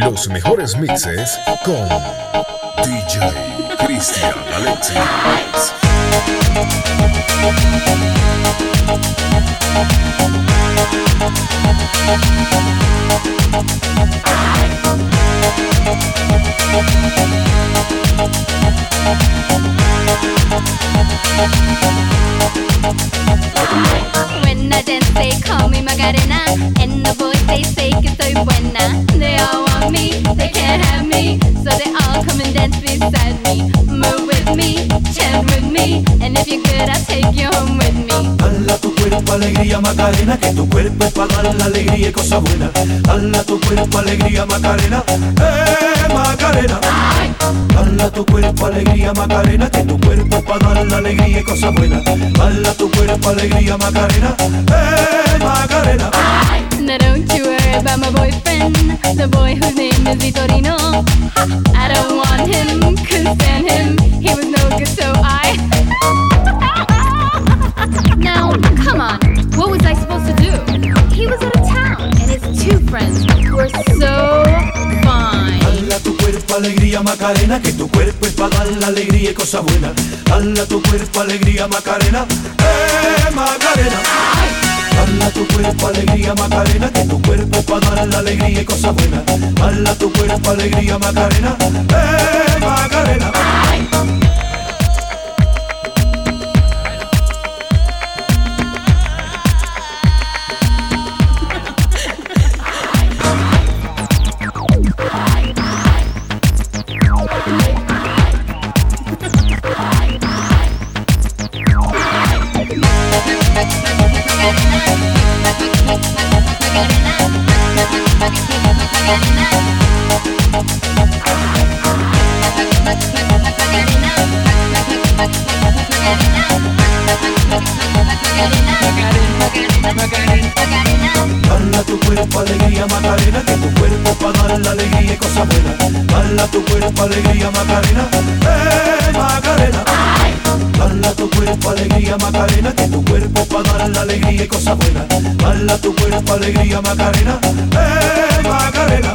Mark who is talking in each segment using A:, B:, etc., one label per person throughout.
A: Los mejores mixes con DJ Cristian Alexis.
B: When I dance, they call me Macarena. And the boys, they say que soy buena. They all me, they can't have me. So they all come and dance beside me. Move with me, chant with me. And if you're good, I'll take you home with me.
C: Hala tu cuerpo alegría Macarena, que tu cuerpo es para dar la alegría y cosas buenas. Hala tu cuerpo alegría Macarena, eh Macarena. Hala tu cuerpo alegría Macarena, que tu cuerpo es para dar la alegría y cosas buenas. Hala tu cuerpo alegría Macarena, eh Macarena.
B: You worry about my boyfriend, the boy whose name is Vitorino. I don't want him, couldn't stand him. He was no good, so I. now, come on, what was I supposed to do? He was out of town, and his two friends were so fine.
C: Hala tu cuerpo alegría Macarena, que tu cuerpo es para dar la alegría y cosas buenas. Hala tu cuerpo alegría Macarena, eh Macarena. Hala tu cuerpo alegría Macarena, que tu cuerpo para dar la alegría y cosas buenas. Hala tu cuerpo alegría Macarena, eh Macarena. Hala alegría Macarena, que tu cuerpo para dar la alegría y cosas buenas. Hala tu cuerpo alegría Macarena, eh Macarena. Hala tu cuerpo alegría Macarena, que tu cuerpo para dar la alegría y cosas buenas. Hala tu cuerpo alegría Macarena, eh Macarena.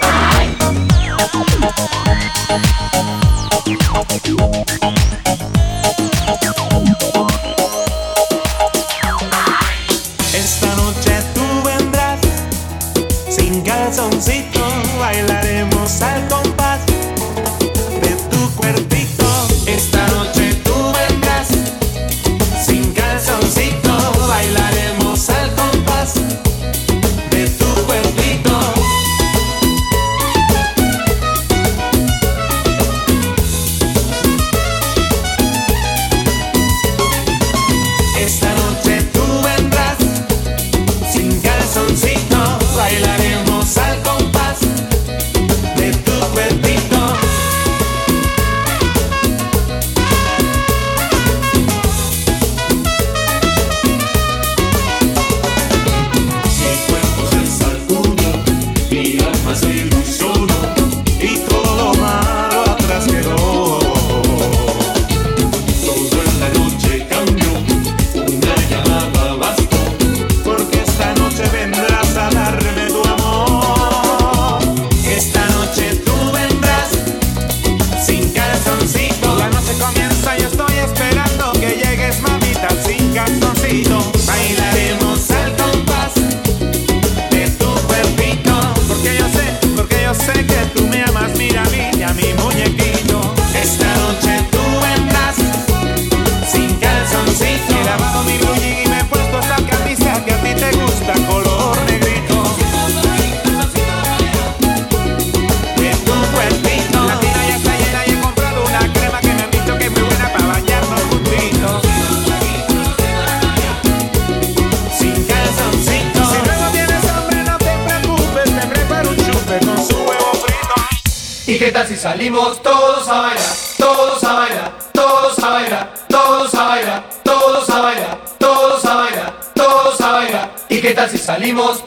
D: ¿Y
E: qué tal si salimos todos a bailar? Todos a bailar, todos a bailar, todos a bailar, todos a bailar, todos a bailar, todos a bailar. ¿Y qué tal si salimos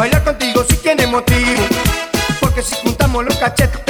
E: Bailar contigo si tiene motivo, porque si
F: juntamos
C: los
G: cachetes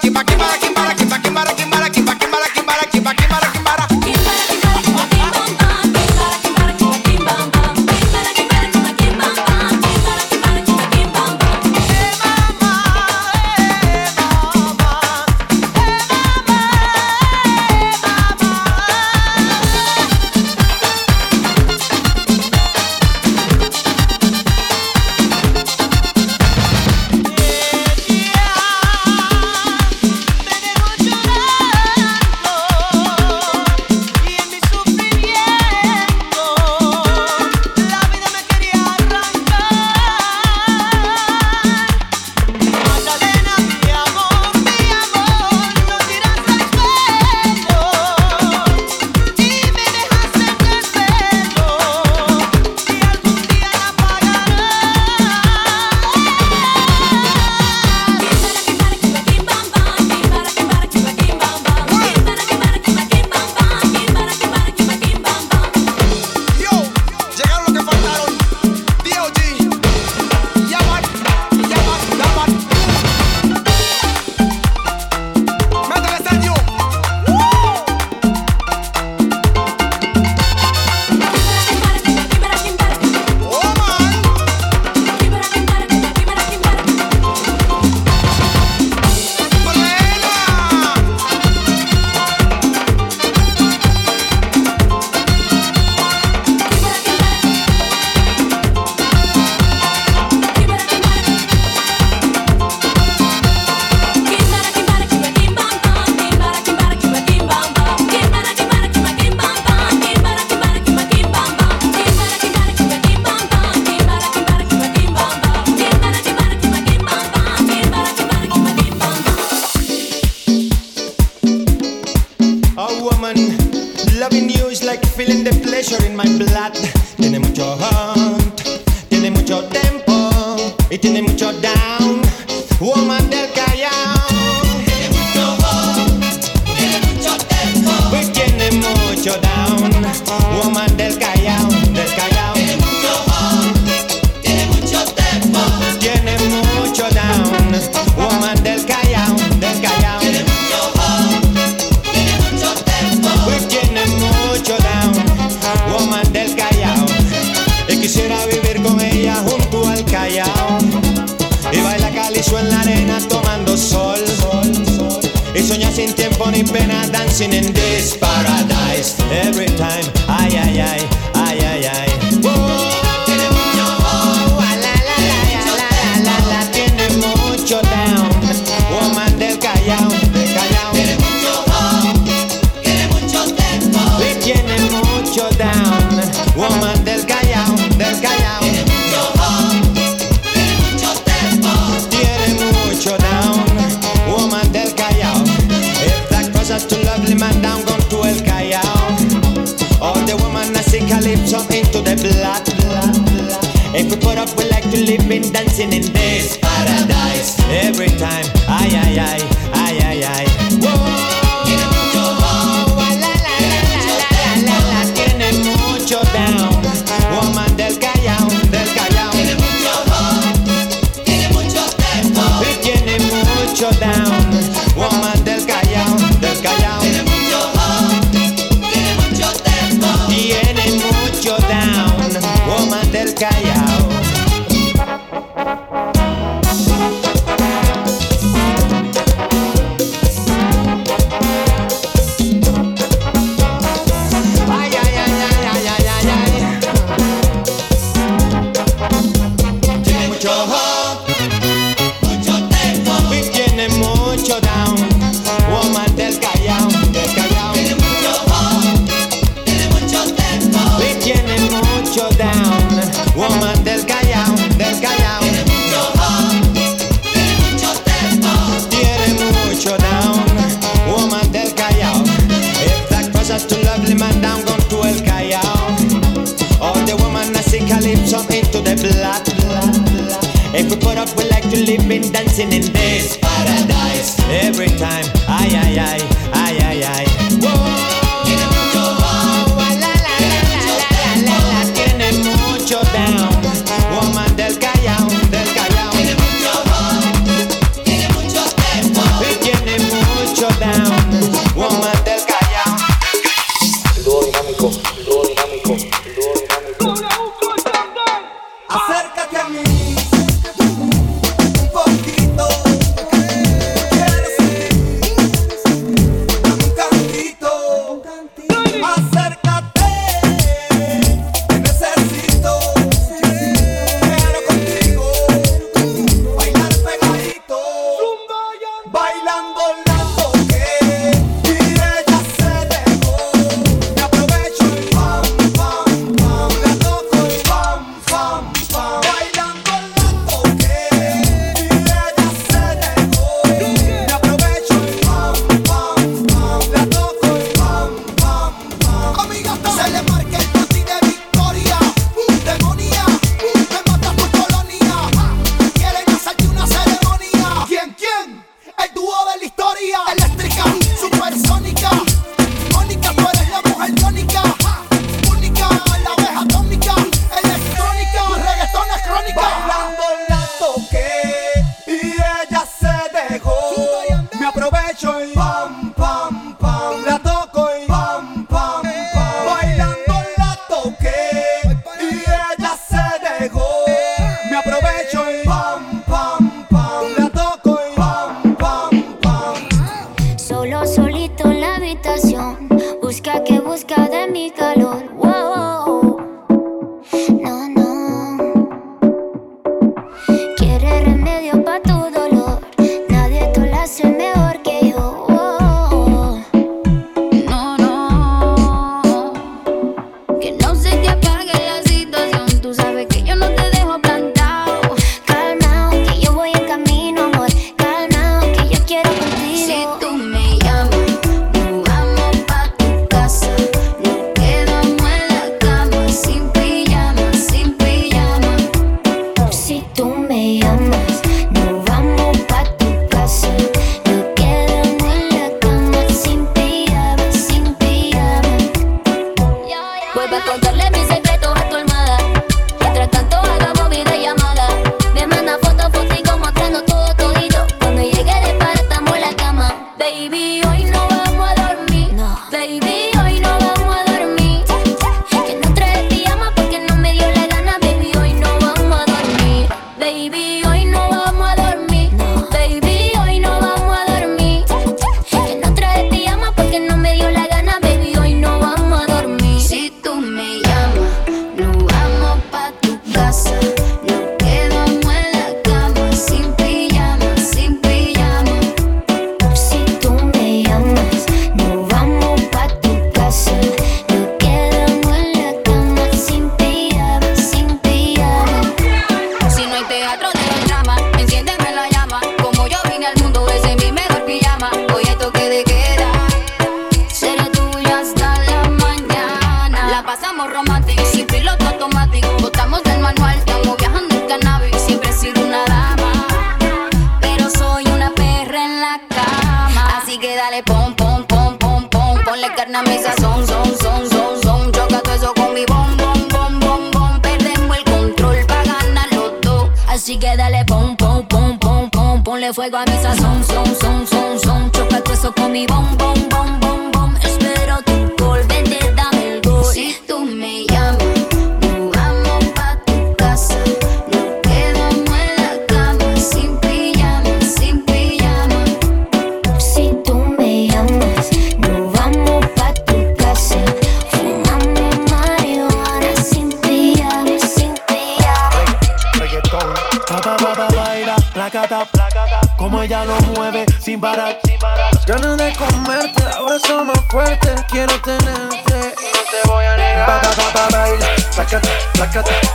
G: give back, give back. Que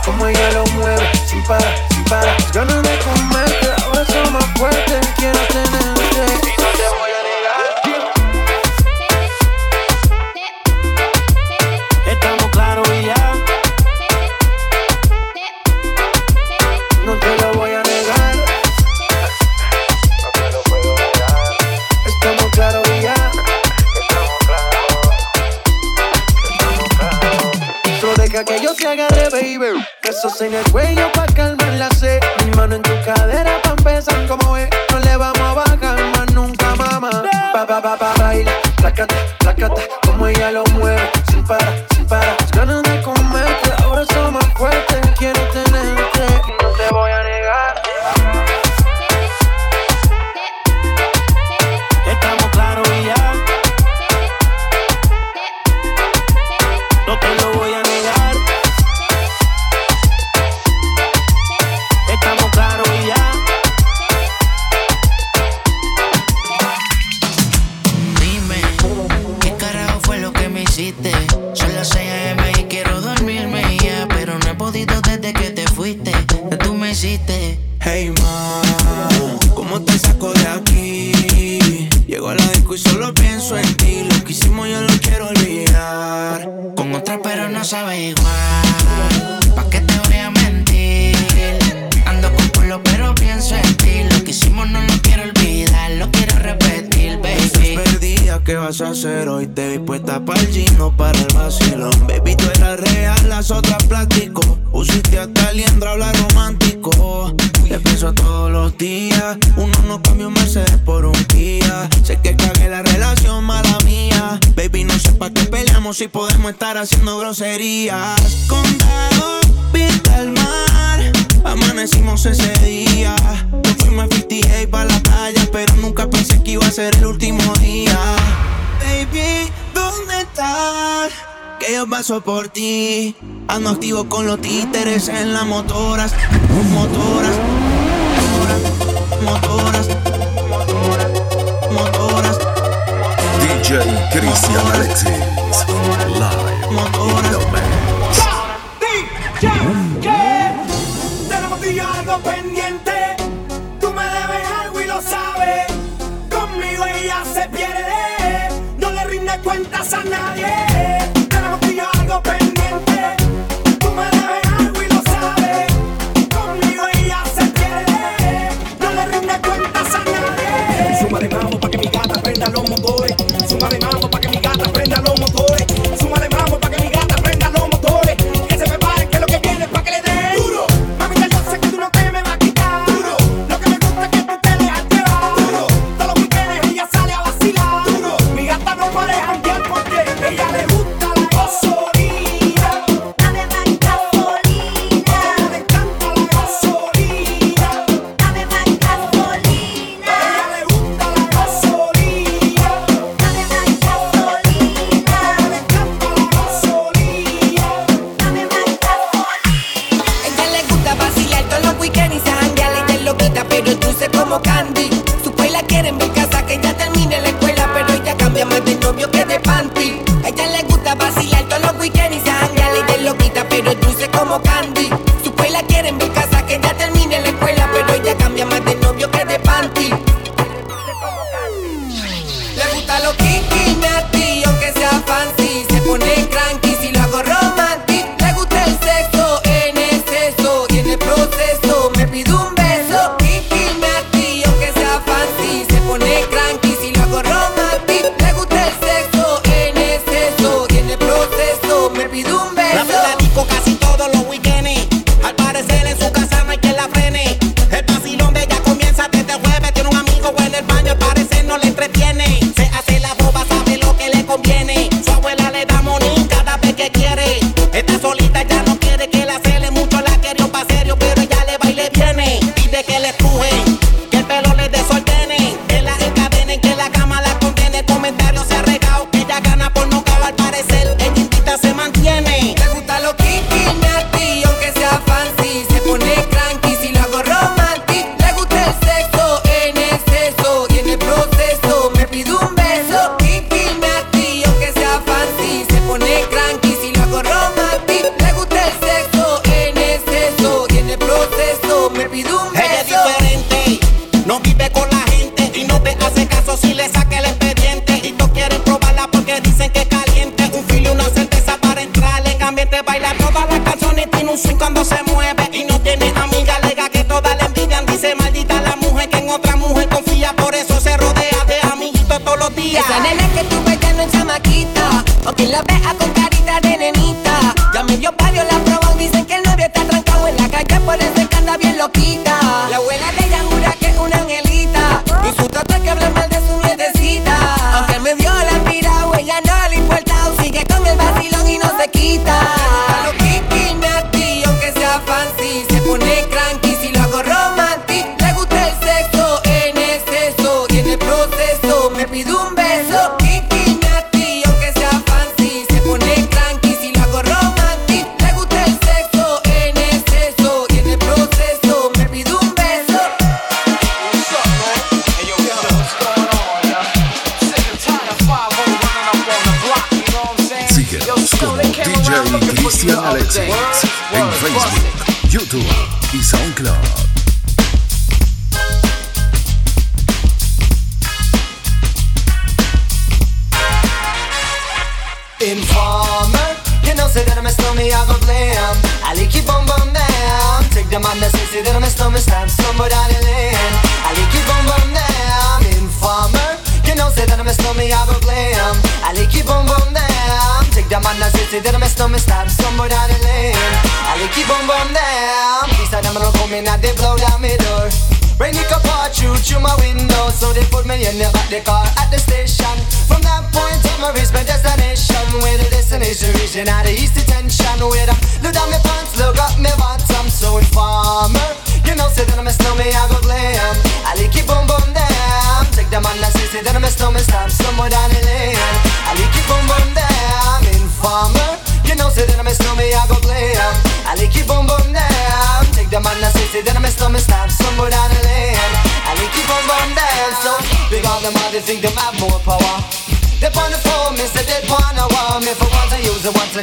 H: como ella lo mueve, sin para, sin para. Ganas de comerte, abrazo más fuerte, quiero
I: tener. Wait. it Si podemos estar haciendo groserías. con Condado, pinta el mar, amanecimos ese día. Yo fuimos a 58 para la playa, pero nunca pensé que iba a ser el último día. Baby, ¿dónde estás? Que yo paso por ti. Ando activo con los títeres en las motoras, motoras, motoras. motoras
J: DJ Christian Alexis. Live in the mix.
K: vi. Su la quiere en mi casa que ya
F: terminó.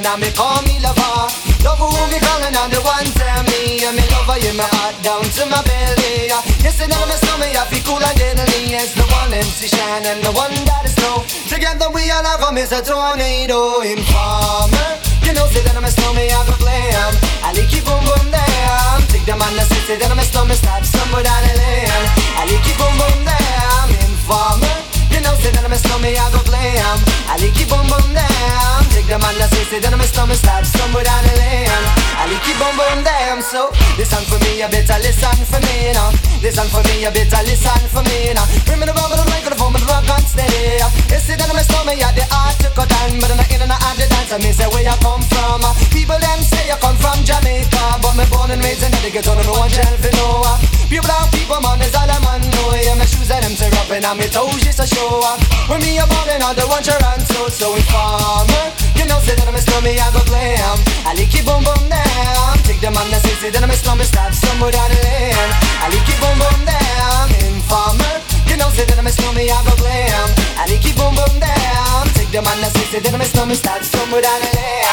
F: And now me call me lover. Love who me calling on the one tell me and me lover in my heart down to my belly. Yes, and now my stomach I feel cool and deadly. It's the one MC Shan and the one that is slow. Together we all have a tornado informer. You know say that I'm a snowman, I go glam. I like it boom boom down. Take the man that say say that I'm a snowman, stop somewhere down the lane. I like it boom boom down. Informer. Know, say that I'm a snowman, I go glam. I like it boom boom down. Take the man that say, say that I'm a snowman, start somewhere down the lane. I like it boom boom down. So listen for me, you better listen for me now. Listen for me, you better listen for me now. Bring me the rubber, the microphone, the rock and stay. You say that I'm a snowman, yeah, the art to cut down, but I'm not in and out the dance. I mean, say where you come from. People them say you come from Jamaica, but me born and raised in the ghetto, no one for no. Pure brown people, man, is all I'm on. know. Yeah, my shoes and them tear up and on me toes just to show up. When me a ballin', all the ones you run so informer. You know, say that I'm a slummy, I go glam. I like it boom boom down. Take the man that say, say that I'm a slummy, stop somewhere down the lane. I like it boom boom down. Informer. You know, say that I'm a slummy, I go glam. I like it boom boom down. Take the man that say, say that I'm a slummy, stop somewhere down the lane.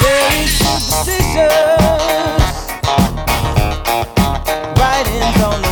L: Very superstitious. Writings on the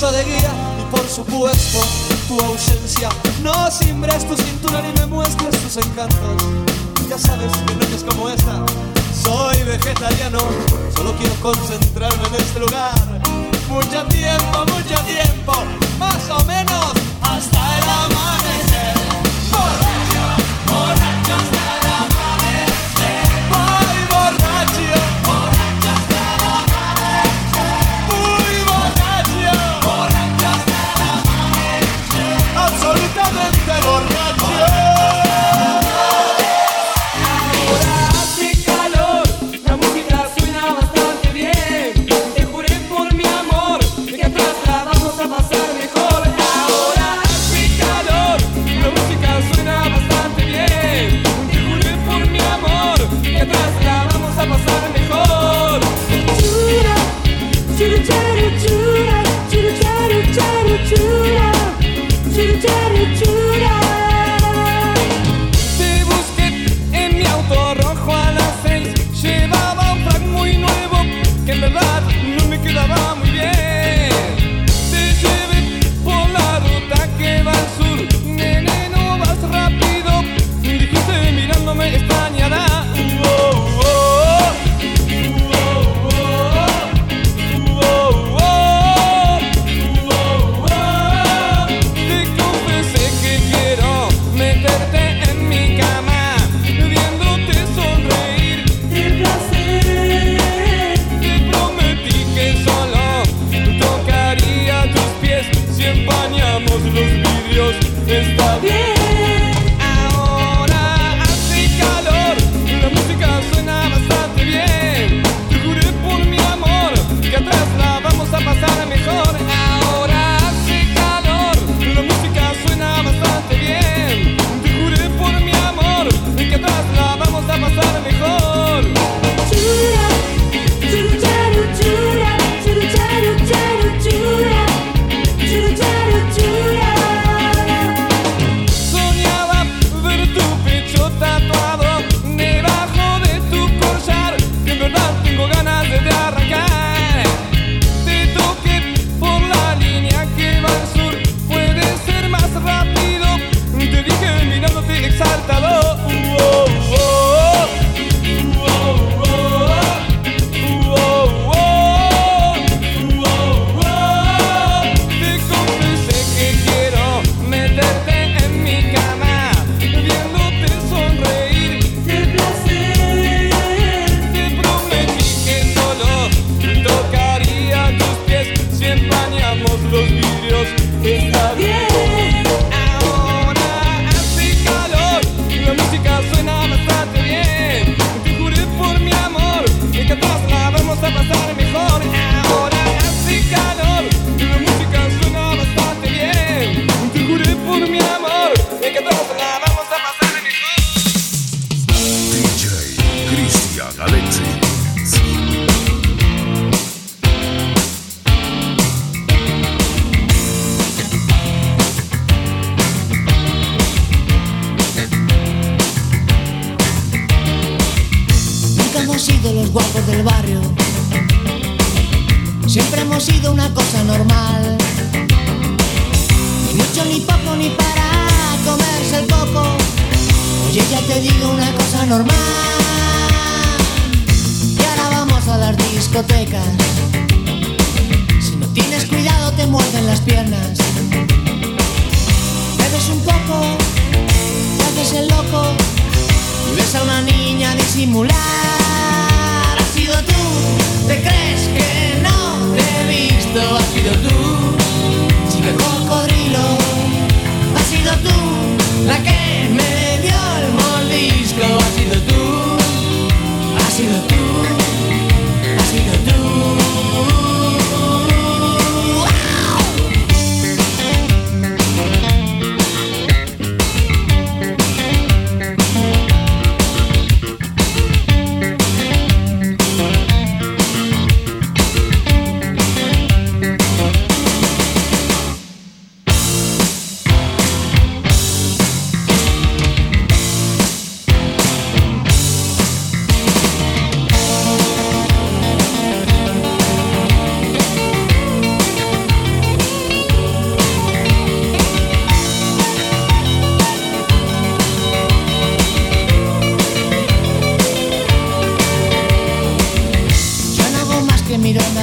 M: De guía y por supuesto tu ausencia. No simbres tu cintura ni me muestres tus encantos. Ya sabes que noches como esta soy vegetariano. Solo quiero concentrarme en este lugar. Mucho tiempo, mucho tiempo, más o menos hasta el amanecer.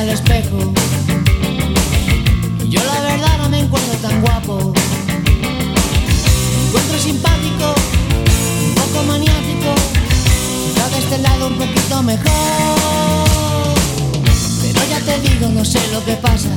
M: al
N: espejo. Yo la verdad no me encuentro tan guapo. Me encuentro simpático, un poco maniático. Quizá de este lado un poquito mejor.
O: Pero ya te digo, no sé lo que pasa.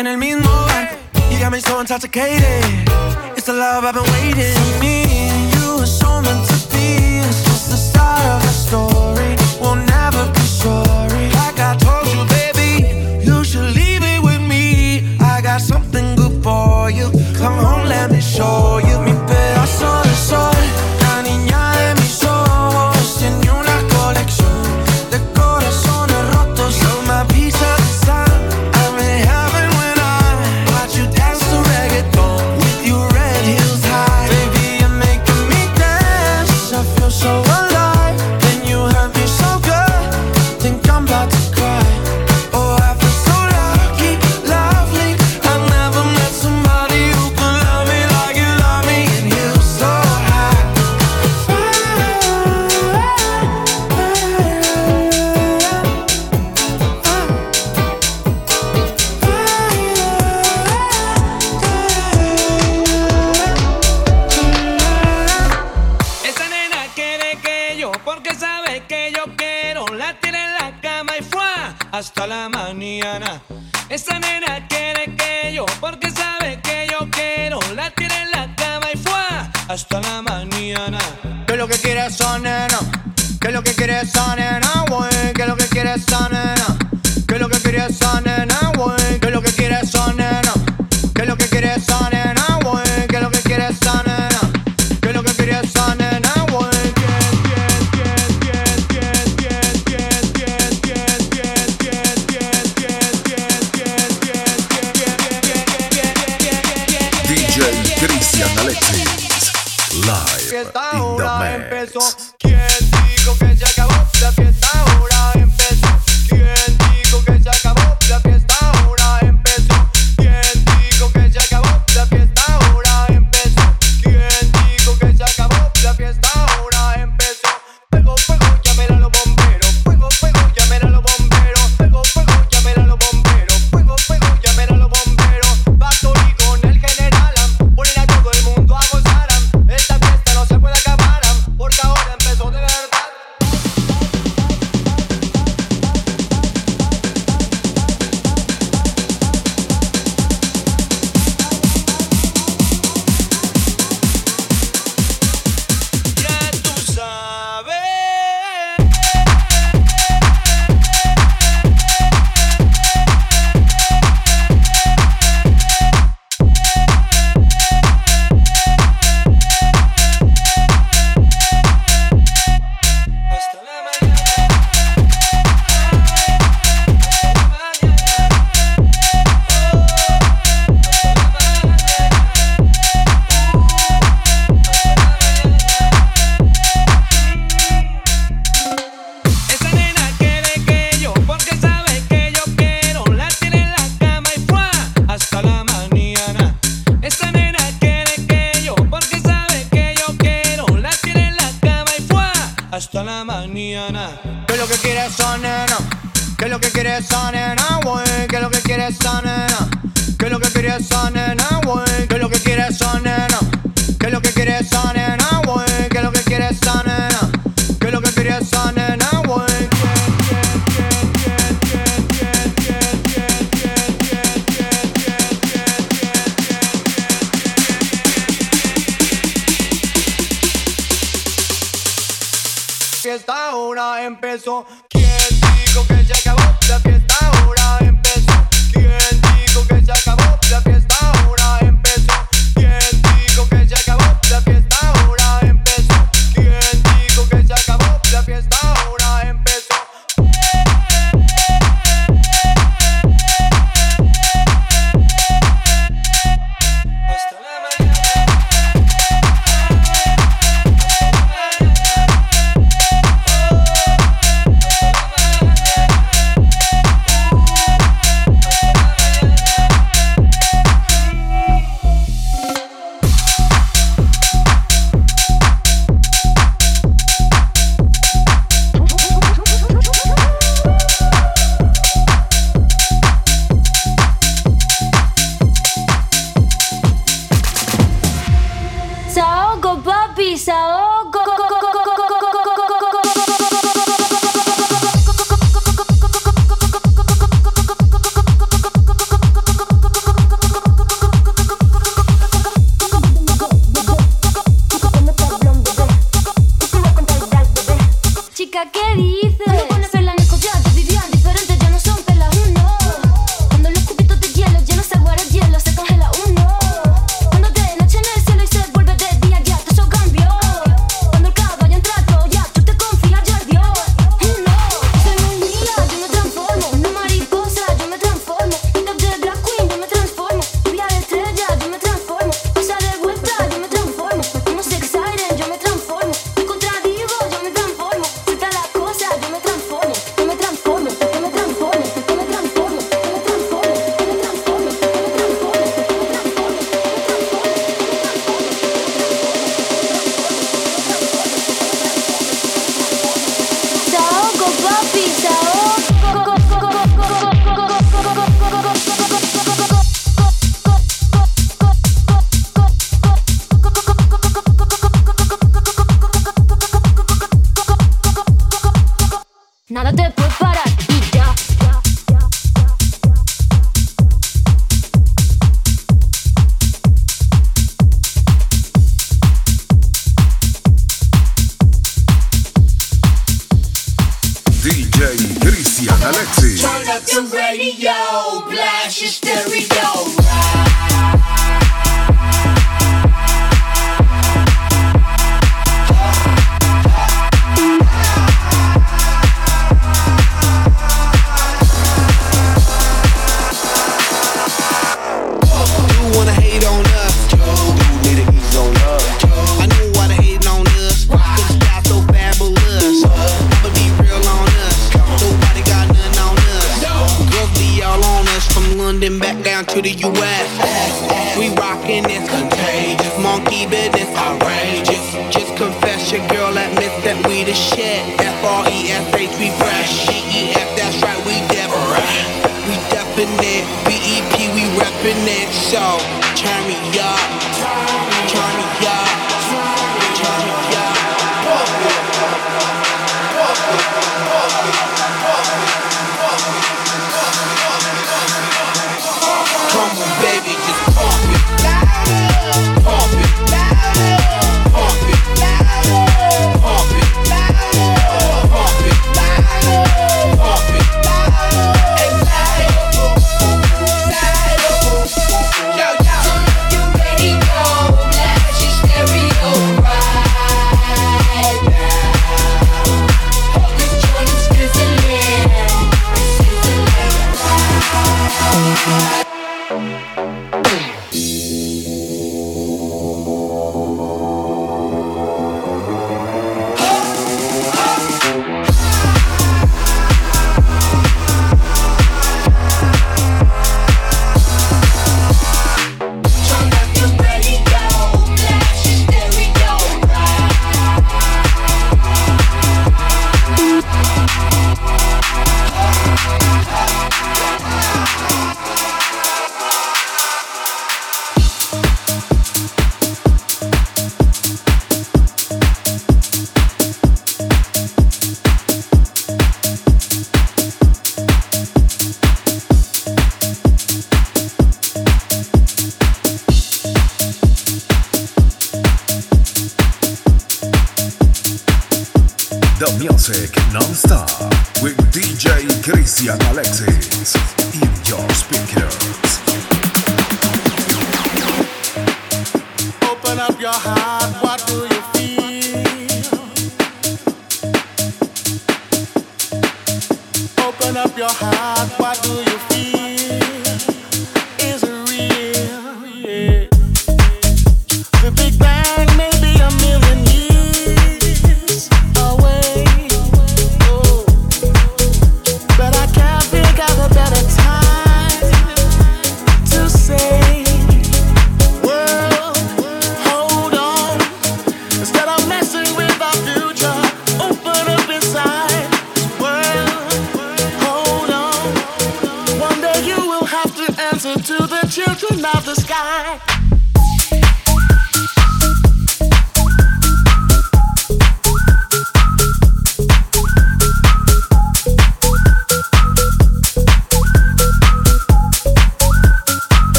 O: en el mismo barco. You got me so
H: intoxicated. It's the love I've been waiting. Me.
A: Live.
F: La fiesta ahora empezó. ¿Quién dijo que se acabó la fiesta? fiesta ahora empezó. ¿Quién dijo que se acabó la fiesta?